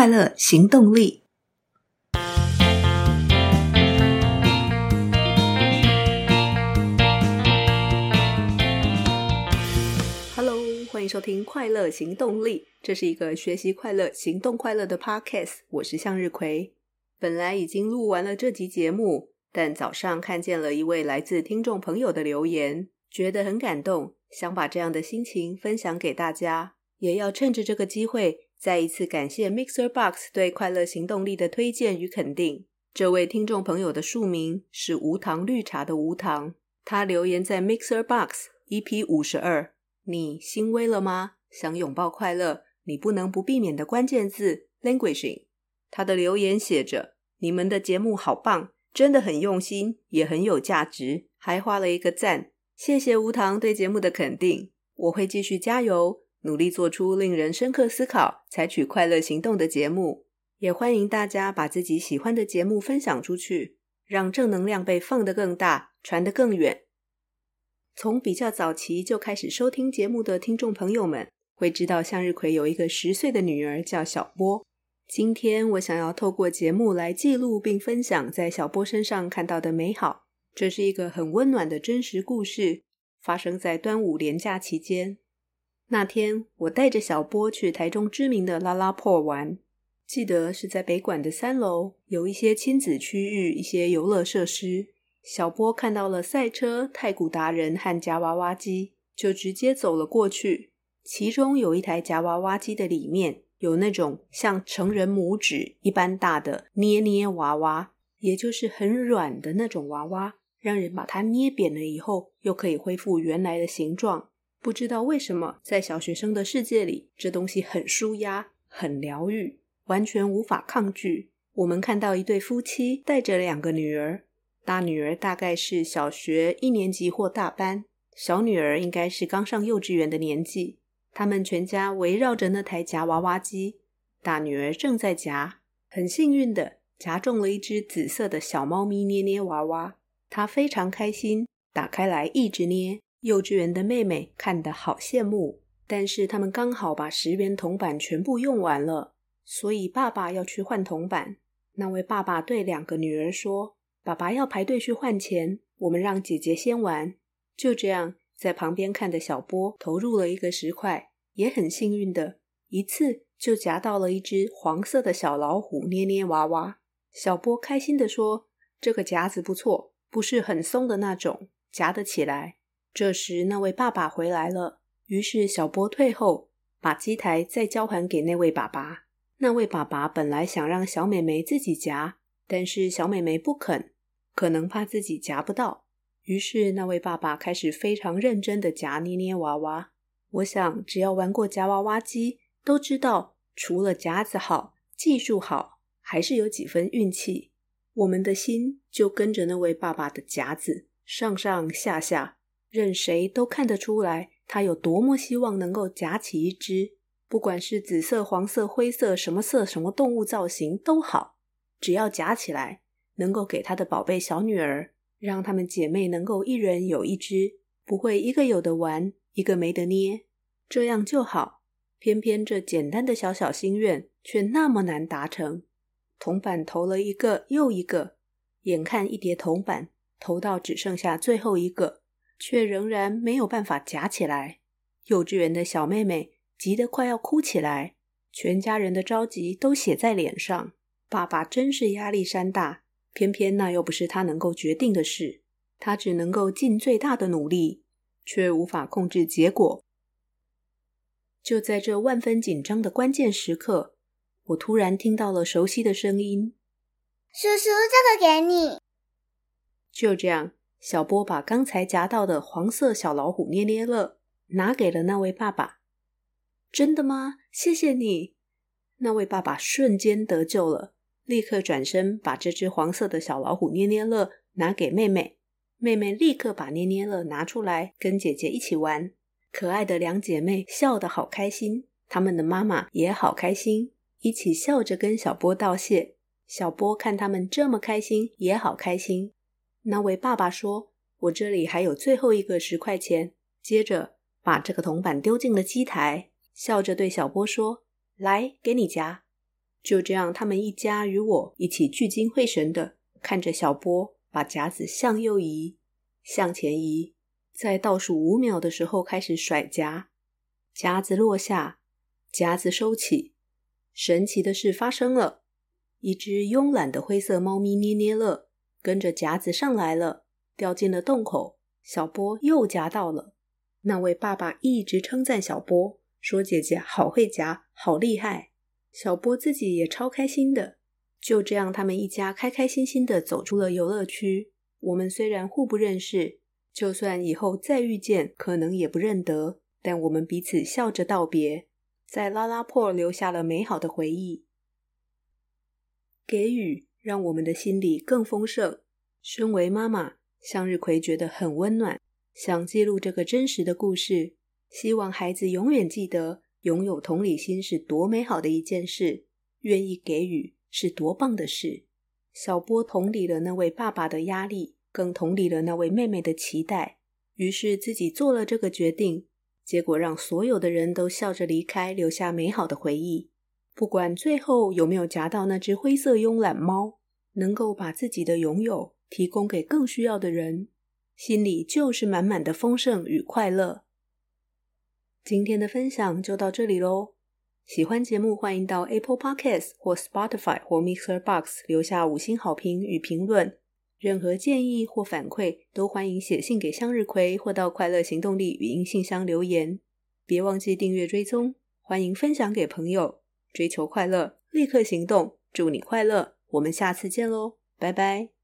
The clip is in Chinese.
快乐行动力。Hello，欢迎收听《快乐行动力》，这是一个学习快乐、行动快乐的 Podcast。我是向日葵。本来已经录完了这集节目，但早上看见了一位来自听众朋友的留言，觉得很感动，想把这样的心情分享给大家。也要趁着这个机会，再一次感谢 MixerBox 对快乐行动力的推荐与肯定。这位听众朋友的署名是无糖绿茶的无糖，他留言在 MixerBox EP 五十二，你欣慰了吗？想拥抱快乐，你不能不避免的关键字 languishing。他的留言写着：“你们的节目好棒，真的很用心，也很有价值。”还画了一个赞。谢谢无糖对节目的肯定，我会继续加油。努力做出令人深刻思考、采取快乐行动的节目，也欢迎大家把自己喜欢的节目分享出去，让正能量被放得更大、传得更远。从比较早期就开始收听节目的听众朋友们，会知道向日葵有一个十岁的女儿叫小波。今天我想要透过节目来记录并分享在小波身上看到的美好。这是一个很温暖的真实故事，发生在端午连假期间。那天，我带着小波去台中知名的拉拉破玩，记得是在北馆的三楼，有一些亲子区域，一些游乐设施。小波看到了赛车、太古达人和夹娃娃机，就直接走了过去。其中有一台夹娃娃机的里面有那种像成人拇指一般大的捏捏娃娃，也就是很软的那种娃娃，让人把它捏扁了以后，又可以恢复原来的形状。不知道为什么，在小学生的世界里，这东西很舒压、很疗愈，完全无法抗拒。我们看到一对夫妻带着两个女儿，大女儿大概是小学一年级或大班，小女儿应该是刚上幼稚园的年纪。他们全家围绕着那台夹娃娃机，大女儿正在夹，很幸运的夹中了一只紫色的小猫咪捏捏娃娃，她非常开心，打开来一直捏。幼稚园的妹妹看得好羡慕，但是他们刚好把十元铜板全部用完了，所以爸爸要去换铜板。那位爸爸对两个女儿说：“爸爸要排队去换钱，我们让姐姐先玩。”就这样，在旁边看的小波投入了一个十块，也很幸运的一次就夹到了一只黄色的小老虎捏捏娃娃。小波开心地说：“这个夹子不错，不是很松的那种，夹得起来。”这时，那位爸爸回来了。于是，小波退后，把机台再交还给那位爸爸。那位爸爸本来想让小美眉自己夹，但是小美眉不肯，可能怕自己夹不到。于是，那位爸爸开始非常认真地夹捏捏娃娃。我想，只要玩过夹娃娃机，都知道，除了夹子好、技术好，还是有几分运气。我们的心就跟着那位爸爸的夹子上上下下。任谁都看得出来，他有多么希望能够夹起一只，不管是紫色、黄色、灰色，什么色、什么动物造型都好，只要夹起来，能够给他的宝贝小女儿，让她们姐妹能够一人有一只，不会一个有的玩，一个没得捏，这样就好。偏偏这简单的小小心愿却那么难达成，铜板投了一个又一个，眼看一叠铜板投到只剩下最后一个。却仍然没有办法夹起来，幼稚园的小妹妹急得快要哭起来，全家人的着急都写在脸上。爸爸真是压力山大，偏偏那又不是他能够决定的事，他只能够尽最大的努力，却无法控制结果。就在这万分紧张的关键时刻，我突然听到了熟悉的声音：“叔叔，这个给你。”就这样。小波把刚才夹到的黄色小老虎捏捏乐拿给了那位爸爸。真的吗？谢谢你。那位爸爸瞬间得救了，立刻转身把这只黄色的小老虎捏捏乐拿给妹妹。妹妹立刻把捏捏乐拿出来跟姐姐一起玩。可爱的两姐妹笑得好开心，她们的妈妈也好开心，一起笑着跟小波道谢。小波看他们这么开心，也好开心。那位爸爸说：“我这里还有最后一个十块钱。”接着把这个铜板丢进了机台，笑着对小波说：“来，给你夹。”就这样，他们一家与我一起聚精会神的看着小波把夹子向右移、向前移，在倒数五秒的时候开始甩夹，夹子落下，夹子收起。神奇的事发生了，一只慵懒的灰色猫咪捏捏乐跟着夹子上来了，掉进了洞口。小波又夹到了。那位爸爸一直称赞小波，说姐姐好会夹，好厉害。小波自己也超开心的，就这样，他们一家开开心心的走出了游乐区。我们虽然互不认识，就算以后再遇见，可能也不认得，但我们彼此笑着道别，在拉拉破留下了美好的回忆。给予让我们的心里更丰盛。身为妈妈，向日葵觉得很温暖，想记录这个真实的故事，希望孩子永远记得。拥有同理心是多美好的一件事，愿意给予是多棒的事。小波同理了那位爸爸的压力，更同理了那位妹妹的期待，于是自己做了这个决定。结果让所有的人都笑着离开，留下美好的回忆。不管最后有没有夹到那只灰色慵懒猫，能够把自己的拥有提供给更需要的人，心里就是满满的丰盛与快乐。今天的分享就到这里喽。喜欢节目，欢迎到 Apple Podcast 或 Spotify 或 Mixer Box 留下五星好评与评论。任何建议或反馈都欢迎写信给向日葵，或到快乐行动力语音信箱留言。别忘记订阅追踪，欢迎分享给朋友。追求快乐，立刻行动。祝你快乐，我们下次见喽，拜拜。